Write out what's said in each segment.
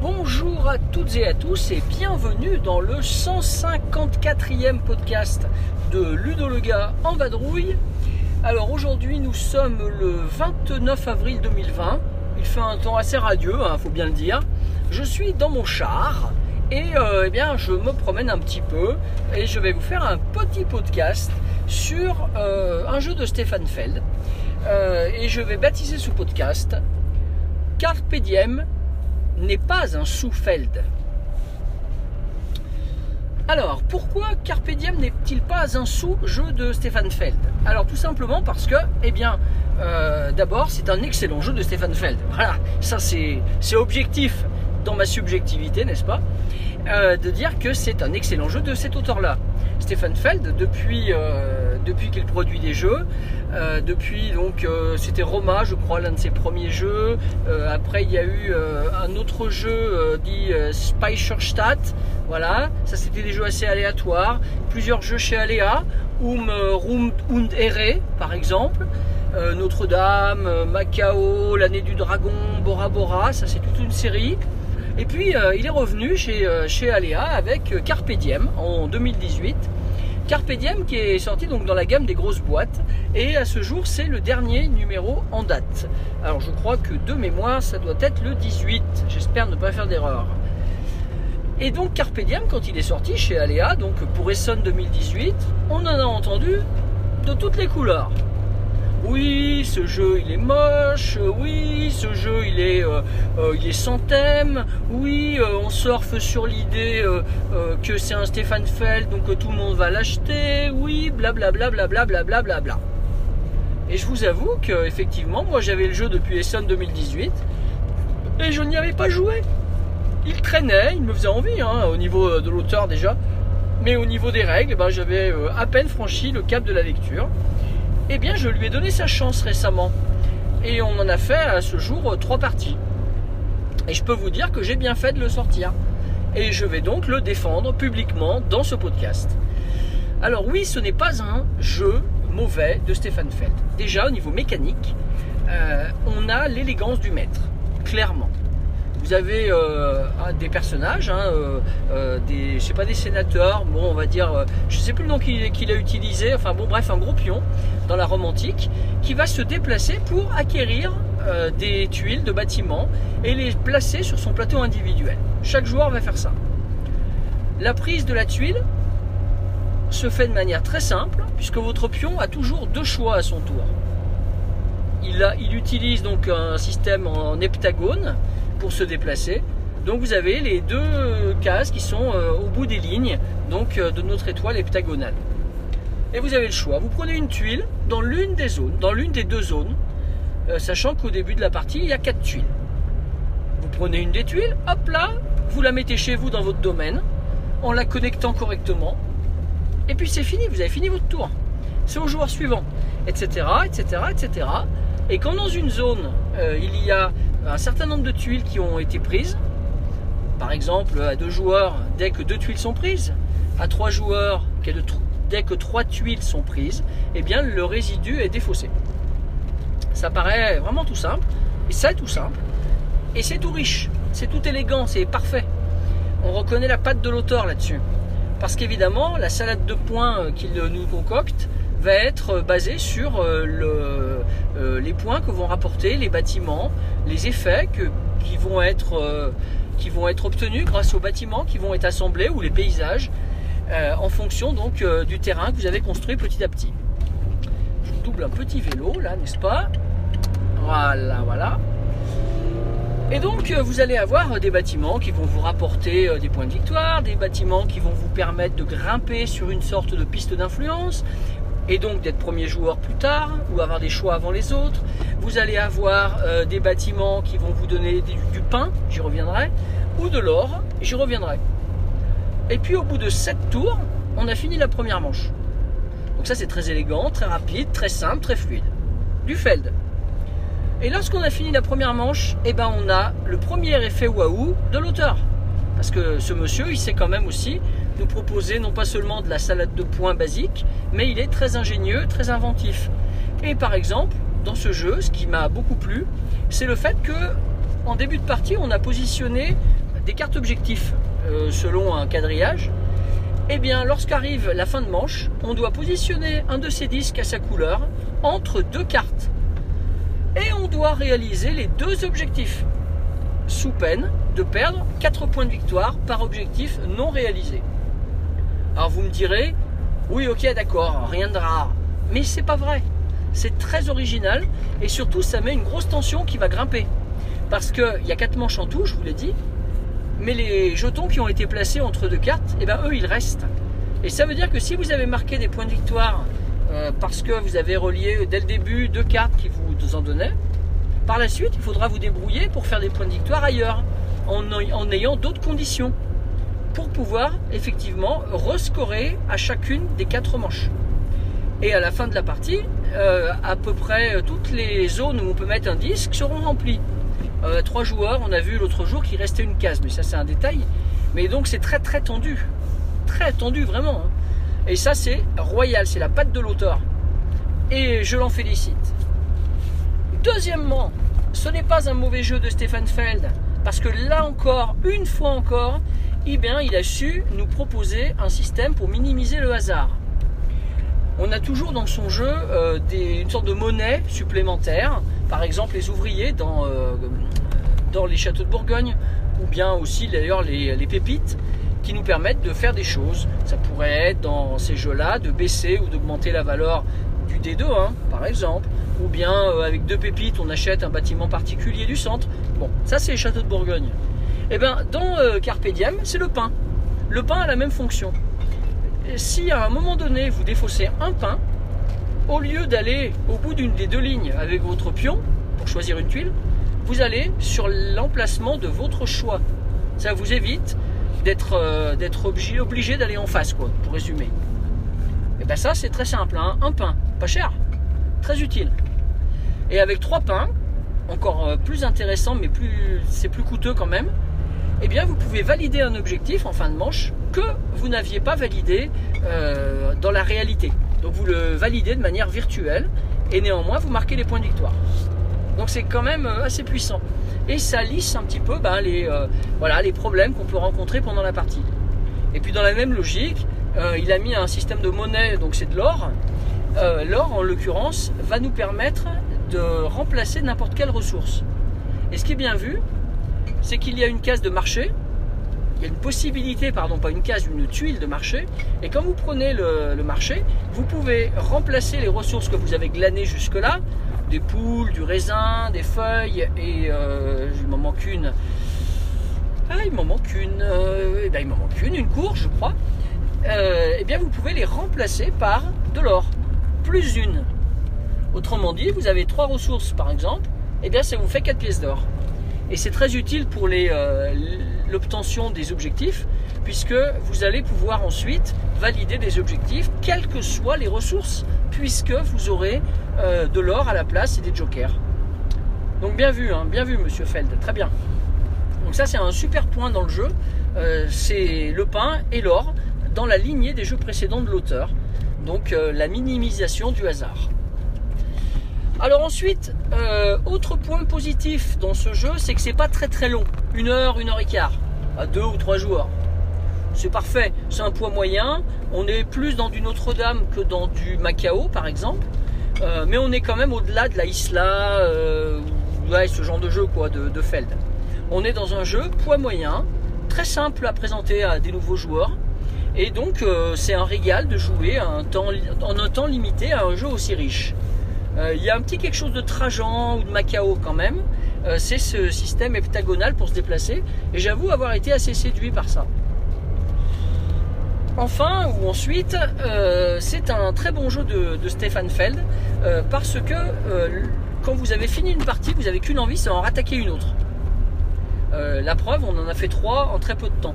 Bonjour à toutes et à tous et bienvenue dans le 154e podcast de Ludo le gars en vadrouille. Alors aujourd'hui nous sommes le 29 avril 2020. Il fait un temps assez radieux, il faut bien le dire. Je suis dans mon char et euh, eh bien je me promène un petit peu et je vais vous faire un petit podcast sur euh, un jeu de Stéphane Feld. Euh, et je vais baptiser ce podcast Carpe Diem n'est pas un sous-Feld. Alors, pourquoi Carpe Diem n'est-il pas un sous-jeu de Stéphane Feld? Alors, tout simplement parce que, eh bien, euh, d'abord, c'est un excellent jeu de Stéphane Feld. Voilà, ça c'est objectif dans ma subjectivité, n'est-ce pas? Euh, De dire que c'est un excellent jeu de cet auteur-là. Stéphane Feld, depuis, euh, depuis qu'il produit des jeux, euh, depuis donc c'était Roma, je crois, l'un de ses premiers jeux. après, il y a eu un autre jeu dit Speicherstadt. Voilà, ça c'était des jeux assez aléatoires. Plusieurs jeux chez Aléa, Um, Rum und Ere, par exemple. Notre-Dame, Macao, l'année du dragon, Bora Bora, ça c'est toute une série. Et puis euh, il est revenu chez, euh, chez Alea avec euh, Carpe Diem en 2018. Carpe Diem qui est sorti donc dans la gamme des grosses boîtes et à ce jour c'est le dernier numéro en date. Alors je crois que de mémoire ça doit être le 18, j'espère ne pas faire d'erreur. Et donc Carpe Diem quand il est sorti chez Alea, donc pour Essonne 2018, on en a entendu de toutes les couleurs oui, ce jeu il est moche, oui, ce jeu il est, euh, euh, il est sans thème, oui, euh, on surfe sur l'idée que c'est un Stéphane Feld, donc tout le monde va l'acheter, oui, blablabla, blablabla, blablabla. Et je vous avoue que effectivement, moi j'avais le jeu depuis Essonne 2018 et je n'y avais pas joué. Il traînait, il me faisait envie, hein, au niveau de l'auteur déjà, mais au niveau des règles, ben, j'avais à peine franchi le cap de la lecture eh bien je lui ai donné sa chance récemment. Et on en a fait à ce jour euh, trois parties. Et je peux vous dire que j'ai bien fait de le sortir. Et je vais donc le défendre publiquement dans ce podcast. Alors oui, ce n'est pas un jeu mauvais de Stéphane Feld. Déjà au niveau mécanique, euh, on a l'élégance du maître, clairement. Vous avez euh, des personnages, hein, euh, euh, des, je des sénateurs, bon on va dire, je sais plus le nom qu'il a utilisé, enfin bon bref un gros pion dans la Rome antique qui va se déplacer pour acquérir des tuiles de bâtiments et les placer sur son plateau individuel. Chaque joueur va faire ça. La prise de la tuile se fait de manière très simple puisque votre pion a toujours deux choix à son tour. Il utilise donc un système en heptagone pour se déplacer. Donc vous avez les deux cases qui sont euh, au bout des lignes donc euh, de notre étoile heptagonale. Et vous avez le choix. Vous prenez une tuile dans l'une des zones, dans l'une des deux zones, euh, sachant qu'au début de la partie, il y a quatre tuiles. Vous prenez une des tuiles, hop là, vous la mettez chez vous dans votre domaine, en la connectant correctement. Et puis c'est fini, vous avez fini votre tour. C'est au joueur suivant, etc., etc., etc. Et quand dans une zone, il y a un certain nombre de tuiles qui ont été prises. Par exemple, à deux joueurs, dès que deux tuiles sont prises, à trois joueurs, dès que trois tuiles sont prises, eh bien le résidu est défaussé. Ça paraît vraiment tout simple, et c'est tout simple, et c'est tout riche, c'est tout élégant, c'est parfait. On reconnaît la patte de l'auteur là-dessus. Parce qu'évidemment, la salade de points euh, qu'il nous concocte va être basée sur euh, le, euh, les points que vont rapporter les bâtiments, les effets qui, vont être, euh, qui vont être obtenus grâce aux bâtiments qui vont être assemblés ou les paysages euh, en fonction donc du terrain que vous avez construit petit à petit. Je double un petit vélo là, n'est-ce pas? Voilà, voilà. Et donc vous allez avoir des bâtiments qui vont vous rapporter des points de victoire, des bâtiments qui vont vous permettre de grimper sur une sorte de piste d'influence, et donc d'être premier joueur plus tard ou avoir des choix avant les autres. Vous allez avoir euh, des bâtiments qui vont vous donner du, pain, j'y reviendrai, ou de l'or, j'y reviendrai. Et puis au bout de 7 tours, on a fini la première manche. Donc ça c'est très élégant, très rapide, très simple, très fluide. du Feld. Et lorsqu'on a fini la première manche, eh ben on a le premier effet waouh de l'auteur. Parce que ce monsieur, il sait quand même aussi nous proposer non pas seulement de la salade de points basique, mais il est très ingénieux, très inventif. Et par exemple, dans ce jeu, ce qui m'a beaucoup plu, c'est le fait que en début de partie, on a positionné des cartes objectifs euh, selon un quadrillage. Et bien, lorsqu'arrive la fin de manche, on doit positionner un de ces disques à sa couleur entre deux cartes. Et on doit réaliser les deux objectifs, sous peine de perdre 4 points de victoire par objectif non réalisé. Alors vous me direz, oui ok d'accord, rien de rare. Mais c'est pas vrai. C'est très original et surtout ça met une grosse tension qui va grimper. Parce qu'il y a 4 manches en tout, je vous l'ai dit, mais les jetons qui ont été placés entre deux cartes, eh ben eux ils restent. Et ça veut dire que si vous avez marqué des points de victoire euh, parce que vous avez relié dès le début deux cartes qui vous en donnaient, par la suite il faudra vous débrouiller pour faire des points de victoire ailleurs, en ayant d'autres conditions, pour pouvoir effectivement rescorer à chacune des quatre manches. Et à la fin de la partie, euh, à peu près euh, toutes les zones où on peut mettre un disque seront remplies. trois joueurs, on a vu l'autre jour qu'il restait une case, mais ça c'est un détail. Mais donc c'est très très tendu, très tendu vraiment. Hein. Et ça, c'est royal, c'est la patte de l'auteur. Et je l'en félicite. Deuxièmement, ce n'est pas un mauvais jeu de Stefan Feld, parce que là encore, une fois encore, eh bien, il a su nous proposer un système pour minimiser le hasard. On a toujours dans son jeu euh, une sorte de monnaie supplémentaire, par exemple les ouvriers dans, euh, dans les châteaux de Bourgogne, ou bien aussi d'ailleurs les, les pépites qui nous permettent de faire des choses. Ça pourrait être dans ces jeux-là de baisser ou d'augmenter la valeur du D2, hein, par exemple. Ou bien euh, avec deux pépites, on achète un bâtiment particulier du centre. Bon, ça c'est les châteaux de Bourgogne. Eh bien dans euh, Carpe c'est le pain. Le pain a la même fonction. si à un moment donné vous défaussez un pain, au lieu d'aller au bout d'une des deux lignes avec votre pion pour choisir une tuile, vous allez sur l'emplacement de votre choix. Ça vous évite d'être euh, obligé, d'aller en face, quoi, pour résumer. Et bien ça, c'est très simple, hein. un pain, pas cher, très utile. Et avec trois pains, encore euh, plus intéressant, mais plus c'est plus coûteux quand même, eh bien vous pouvez valider un objectif en fin de manche que vous n'aviez pas validé euh, dans la réalité. Donc vous le validez de manière virtuelle et néanmoins vous marquez les points de victoire. Donc c'est quand même assez puissant et ça lisse un petit peu ben, les, euh, voilà, les problèmes qu'on peut rencontrer pendant la partie. Et puis dans la même logique, euh, il a mis un système de monnaie, donc c'est de l'or. Euh, l'or, en l'occurrence, va nous permettre de remplacer n'importe quelle ressource. Et ce qui est bien vu, c'est qu'il y a une case de marché, il y a une possibilité, pardon, pas une case, une tuile de marché. Et quand vous prenez le, marché, vous pouvez remplacer les ressources que vous avez glanées jusque-là des poules, du raisin, des feuilles et euh, il m'en manque une. Ah, il m'en manque une. Euh, eh ben, il m'en manque une, une courge, je crois. Euh, eh bien, vous pouvez les remplacer par de l'or, plus une. Autrement dit, vous avez trois ressources, par exemple. Eh bien, ça vous fait 4 pièces d'or. Et c'est très utile pour l'obtention des objectifs, puisque vous allez pouvoir ensuite valider des objectifs, quelles que soient les ressources, puisque vous aurez euh, de l'or à la place et des jokers. Donc bien vu, hein, bien vu Monsieur Feld, très bien. Donc ça c'est un super point dans le jeu, euh, c'est le pain et l'or dans la lignée des jeux précédents de l'auteur. Donc euh, la minimisation du hasard. Alors ensuite, autre point positif dans ce jeu, c'est que c'est pas très très long, une heure, une heure et quart, à deux ou trois joueurs. C'est parfait, c'est un poids moyen. On est plus dans du Notre-Dame que dans du Macao par exemple. Euh, mais on est quand même au-delà de la Isla, euh, ouais, ce genre de jeu quoi, de, Feld. On est dans un jeu poids moyen, très simple à présenter à des nouveaux joueurs. Et donc euh, c'est un régal de jouer un temps, en un temps limité à un jeu aussi riche. Il y a un petit quelque chose de Trajan ou de Macao quand même. c'est ce système heptagonal pour se déplacer. Et j'avoue avoir été assez séduit par ça. Enfin, ou ensuite, euh, c'est un très bon jeu de, Stefan Feld euh, parce que euh, quand vous avez fini une partie, vous n'avez qu'une envie, c'est en rattaquer une autre. la preuve, on en a fait trois en très peu de temps.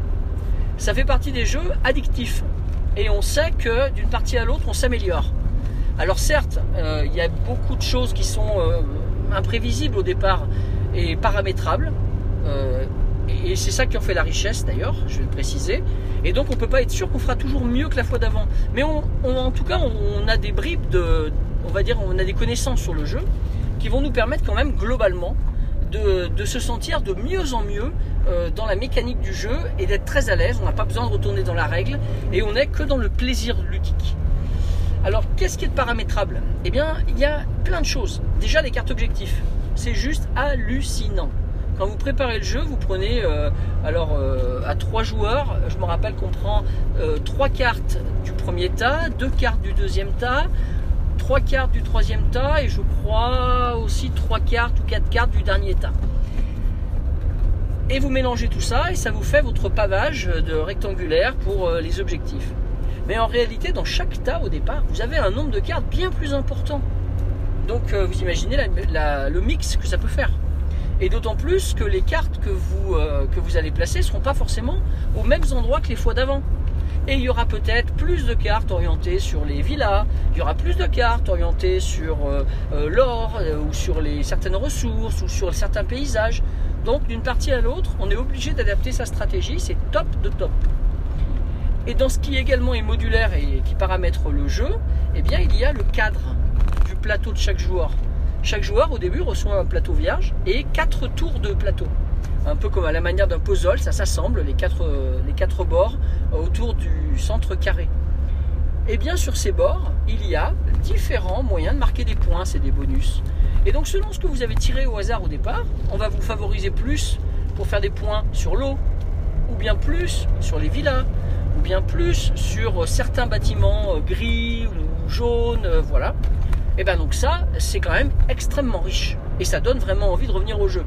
Ça fait partie des jeux addictifs et on sait que d'une partie à l'autre, on s'améliore. Alors certes, euh, il y a beaucoup de choses qui sont euh, imprévisibles au départ et paramétrables. Euh, et c'est ça qui en fait la richesse d'ailleurs, je vais le préciser. Et donc on peut pas être sûr qu'on fera toujours mieux que la fois d'avant. Mais en tout cas, on, a des bribes de, on va dire, on a des connaissances sur le jeu qui vont nous permettre quand même globalement de, se sentir de mieux en mieux dans la mécanique du jeu et d'être très à l'aise. On n'a pas besoin de retourner dans la règle et on n'est que dans le plaisir ludique. Alors, qu'est-ce qui est paramétrable? Eh bien, il y a plein de choses. Déjà, les cartes objectifs. C'est juste hallucinant. Quand vous préparez le jeu, vous prenez euh, alors euh, à trois joueurs. Je me rappelle qu'on prend euh, trois cartes du premier tas, deux cartes du deuxième tas, trois cartes du troisième tas et je crois aussi trois cartes ou quatre cartes du dernier tas. Et vous mélangez tout ça et ça vous fait votre pavage de rectangulaire pour les objectifs. Mais en réalité, dans chaque tas au départ, vous avez un nombre de cartes bien plus important. Donc euh, vous imaginez le mix que ça peut faire. Et d'autant plus que les cartes que vous, euh, allez placer ne seront pas forcément aux mêmes endroits que les fois d'avant. Et il y aura peut-être plus de cartes orientées sur les villas, il y aura plus de cartes orientées sur euh, l'or, ou sur les, certaines ressources, ou sur certains paysages. Donc d'une partie à l'autre, on est obligé d'adapter sa stratégie, c'est top de top. Et dans ce qui également est modulaire et qui paramètre le jeu, eh bien il y a le cadre du plateau de chaque joueur. Chaque joueur au début reçoit un plateau vierge et quatre tours de plateau. Un peu comme à la manière d'un puzzle, ça s'assemble, les quatre, les quatre bords euh, autour du centre carré. Et bien sur ces bords, il y a différents moyens de marquer des points, c'est des bonus. Et donc selon ce que vous avez tiré au hasard au départ, on va vous favoriser plus pour faire des points sur l'eau, ou bien plus sur les villas, ou bien plus sur certains bâtiments euh, gris ou jaunes, euh, voilà. Et bien donc ça, c'est quand même extrêmement riche. Et ça donne vraiment envie de revenir au jeu.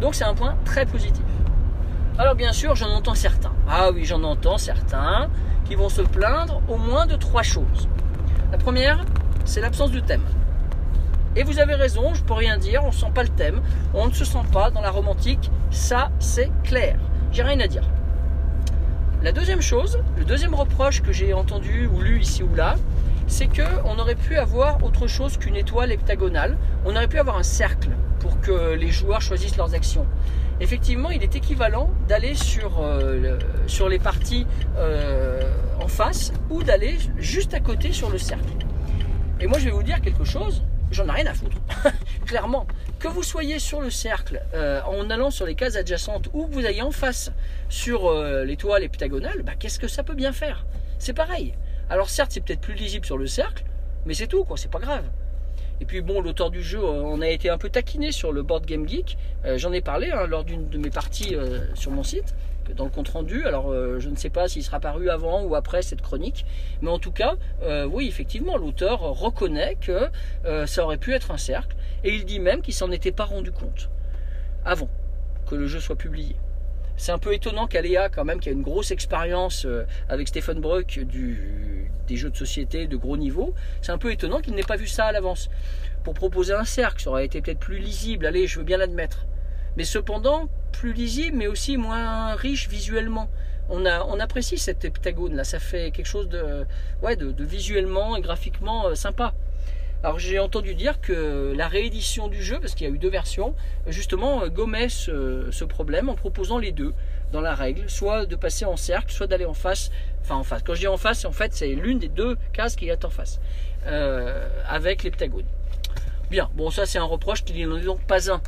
Donc c'est un point très positif. Alors bien sûr, j'en entends certains. Ah oui, j'en entends certains qui vont se plaindre au moins de trois choses. La première, c'est l'absence de thème. Et vous avez raison, je peux rien dire, on ne sent pas le thème, on ne se sent pas dans la romantique, ça c'est clair. J'ai rien à dire. La deuxième chose, le deuxième reproche que j'ai entendu ou lu ici ou là, c'est que on aurait pu avoir autre chose qu'une étoile heptagonale. On aurait pu avoir un cercle pour que les joueurs choisissent leurs actions. Effectivement, il est équivalent d'aller sur, euh, les parties euh, en face ou d'aller juste à côté sur le cercle. Et moi, je vais vous dire quelque chose, j'en ai rien à foutre. Clairement, que vous soyez sur le cercle euh, en allant sur les cases adjacentes ou que vous ayez en face sur euh, l'étoile heptagonale, bah, qu'est-ce que ça peut bien faire? C'est pareil. Alors certes, c'est peut-être plus lisible sur le cercle, mais c'est tout, quoi, c'est pas grave. Et puis bon, l'auteur du jeu, euh, on a été un peu taquiné sur le board Game Geek. Euh, J'en ai parlé hein, lors d'une de mes parties euh, sur mon site, dans le compte rendu. Alors euh, je ne sais pas s'il sera paru avant ou après cette chronique, mais en tout cas, euh, oui, effectivement, l'auteur reconnaît que euh, ça aurait pu être un cercle, et il dit même qu'il s'en était pas rendu compte avant que le jeu soit publié. C'est un peu étonnant qu'Aléa, quand même, qui a une grosse expérience avec Stephen Bruck du, des jeux de société de gros niveau, c'est un peu étonnant qu'il n'ait pas vu ça à l'avance. Pour proposer un cercle, ça aurait été peut-être plus lisible, allez, je veux bien l'admettre. Mais cependant, plus lisible, mais aussi moins riche visuellement. On, a, on apprécie cet heptagone là, ça fait quelque chose de, ouais, de, visuellement et graphiquement euh, sympa. Alors j'ai entendu dire que la réédition du jeu, parce qu'il y a eu deux versions, justement euh, gommait ce, problème en proposant les deux dans la règle, soit de passer en cercle, soit d'aller en face, enfin en face. Quand je dis en face, en fait c'est l'une des deux cases qui est en face, euh, avec l'heptagone. Bien, bon ça c'est un reproche qu'il n'en est donc pas un.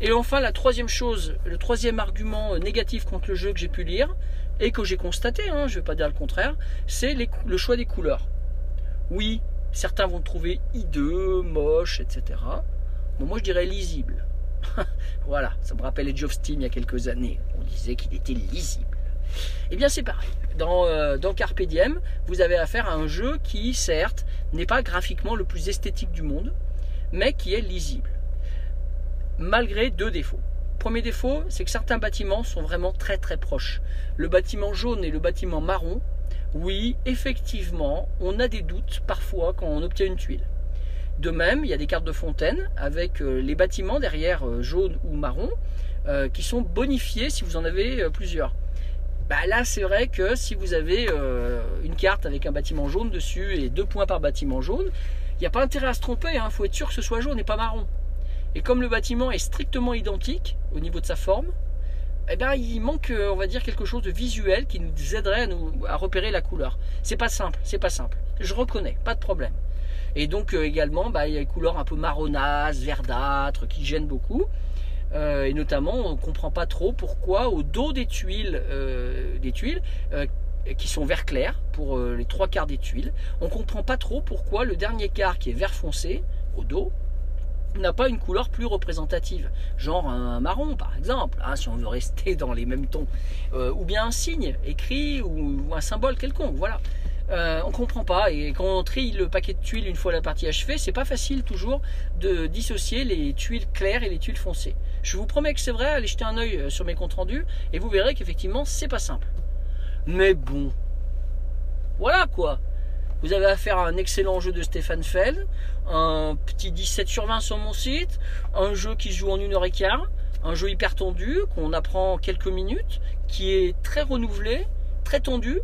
Et enfin la troisième chose, le troisième argument euh, négatif contre le jeu que j'ai pu lire, et que j'ai constaté, hein, je ne vais pas dire le contraire, c'est le choix des couleurs. Oui, certains vont trouver hideux, moche, etc. Bon, moi je dirais lisible. voilà, ça me rappelle Edge of Steam il y a quelques années. On disait qu'il était lisible. Eh bien c'est pareil. Dans, euh, vous avez affaire à un jeu qui, certes, n'est pas graphiquement le plus esthétique du monde, mais qui est lisible. Malgré deux défauts. Premier défaut, c'est que certains bâtiments sont vraiment très très proches. Le bâtiment jaune et le bâtiment marron, oui, effectivement, on a des doutes parfois quand on obtient une tuile. De même, il y a des cartes de fontaine avec euh, les bâtiments derrière euh, jaune ou marron euh, qui sont bonifiés si vous en avez plusieurs. Bah là, c'est vrai que si vous avez une carte avec un bâtiment jaune dessus et deux points par bâtiment jaune, Il n'y a pas intérêt à se tromper, il hein. faut être sûr que ce soit jaune et pas marron. Et comme le bâtiment est strictement identique au niveau de sa forme, eh bien, il manque, euh, on va dire, quelque chose de visuel qui nous aiderait à, repérer la couleur. C'est pas simple, c'est pas simple. Je reconnais, pas de problème. Et donc euh, également, bah, il y a les couleurs un peu marronnaces, verdâtres, qui gênent beaucoup. Euh, et notamment, on ne comprend pas trop pourquoi au dos des tuiles, des tuiles qui sont vert clair pour les trois quarts des tuiles, on ne comprend pas trop pourquoi le dernier quart qui est vert foncé au dos, n'a pas une couleur plus représentative, genre un marron par exemple, hein, si on veut rester dans les mêmes tons, euh, ou bien un signe écrit ou, un symbole quelconque, voilà. Euh, on comprend pas et quand on trie le paquet de tuiles une fois la partie achevée, c'est pas facile toujours de dissocier les tuiles claires et les tuiles foncées. Je vous promets que c'est vrai, allez jeter un œil euh, sur mes comptes rendus et vous verrez qu'effectivement c'est pas simple. Mais bon, voilà quoi. Vous avez affaire à un excellent jeu de Stéphane Feld, un petit 17 sur 20 sur mon site, un jeu qui joue en une heure et quart, un jeu hyper tendu qu'on apprend en quelques minutes, qui est très renouvelé, très tendu,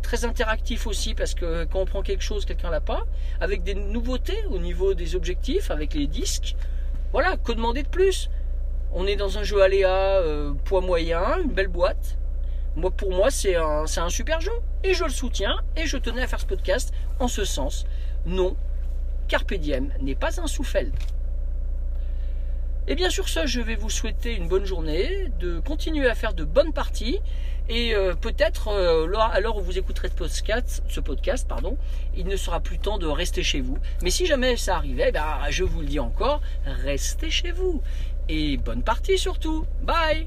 très interactif aussi parce que quand on prend quelque chose, quelqu'un l'a pas, avec des nouveautés au niveau des objectifs, avec les disques. Voilà, que demander de plus? On est dans un jeu aléa euh, poids moyen, une belle boîte, pour moi, c'est un, super jeu. Et je le soutiens. Et je tenais à faire ce podcast en ce sens. Non, Carpe Diem n'est pas un souffle. Et bien sur ce, je vais vous souhaiter une bonne journée, de continuer à faire de bonnes parties, et euh, peut-être euh, à l'heure où vous écouterez ce podcast, ce podcast, pardon, il ne sera plus temps de rester chez vous. Mais si jamais ça arrivait, ben, je vous le dis encore, restez chez vous. Et bonne partie surtout. Bye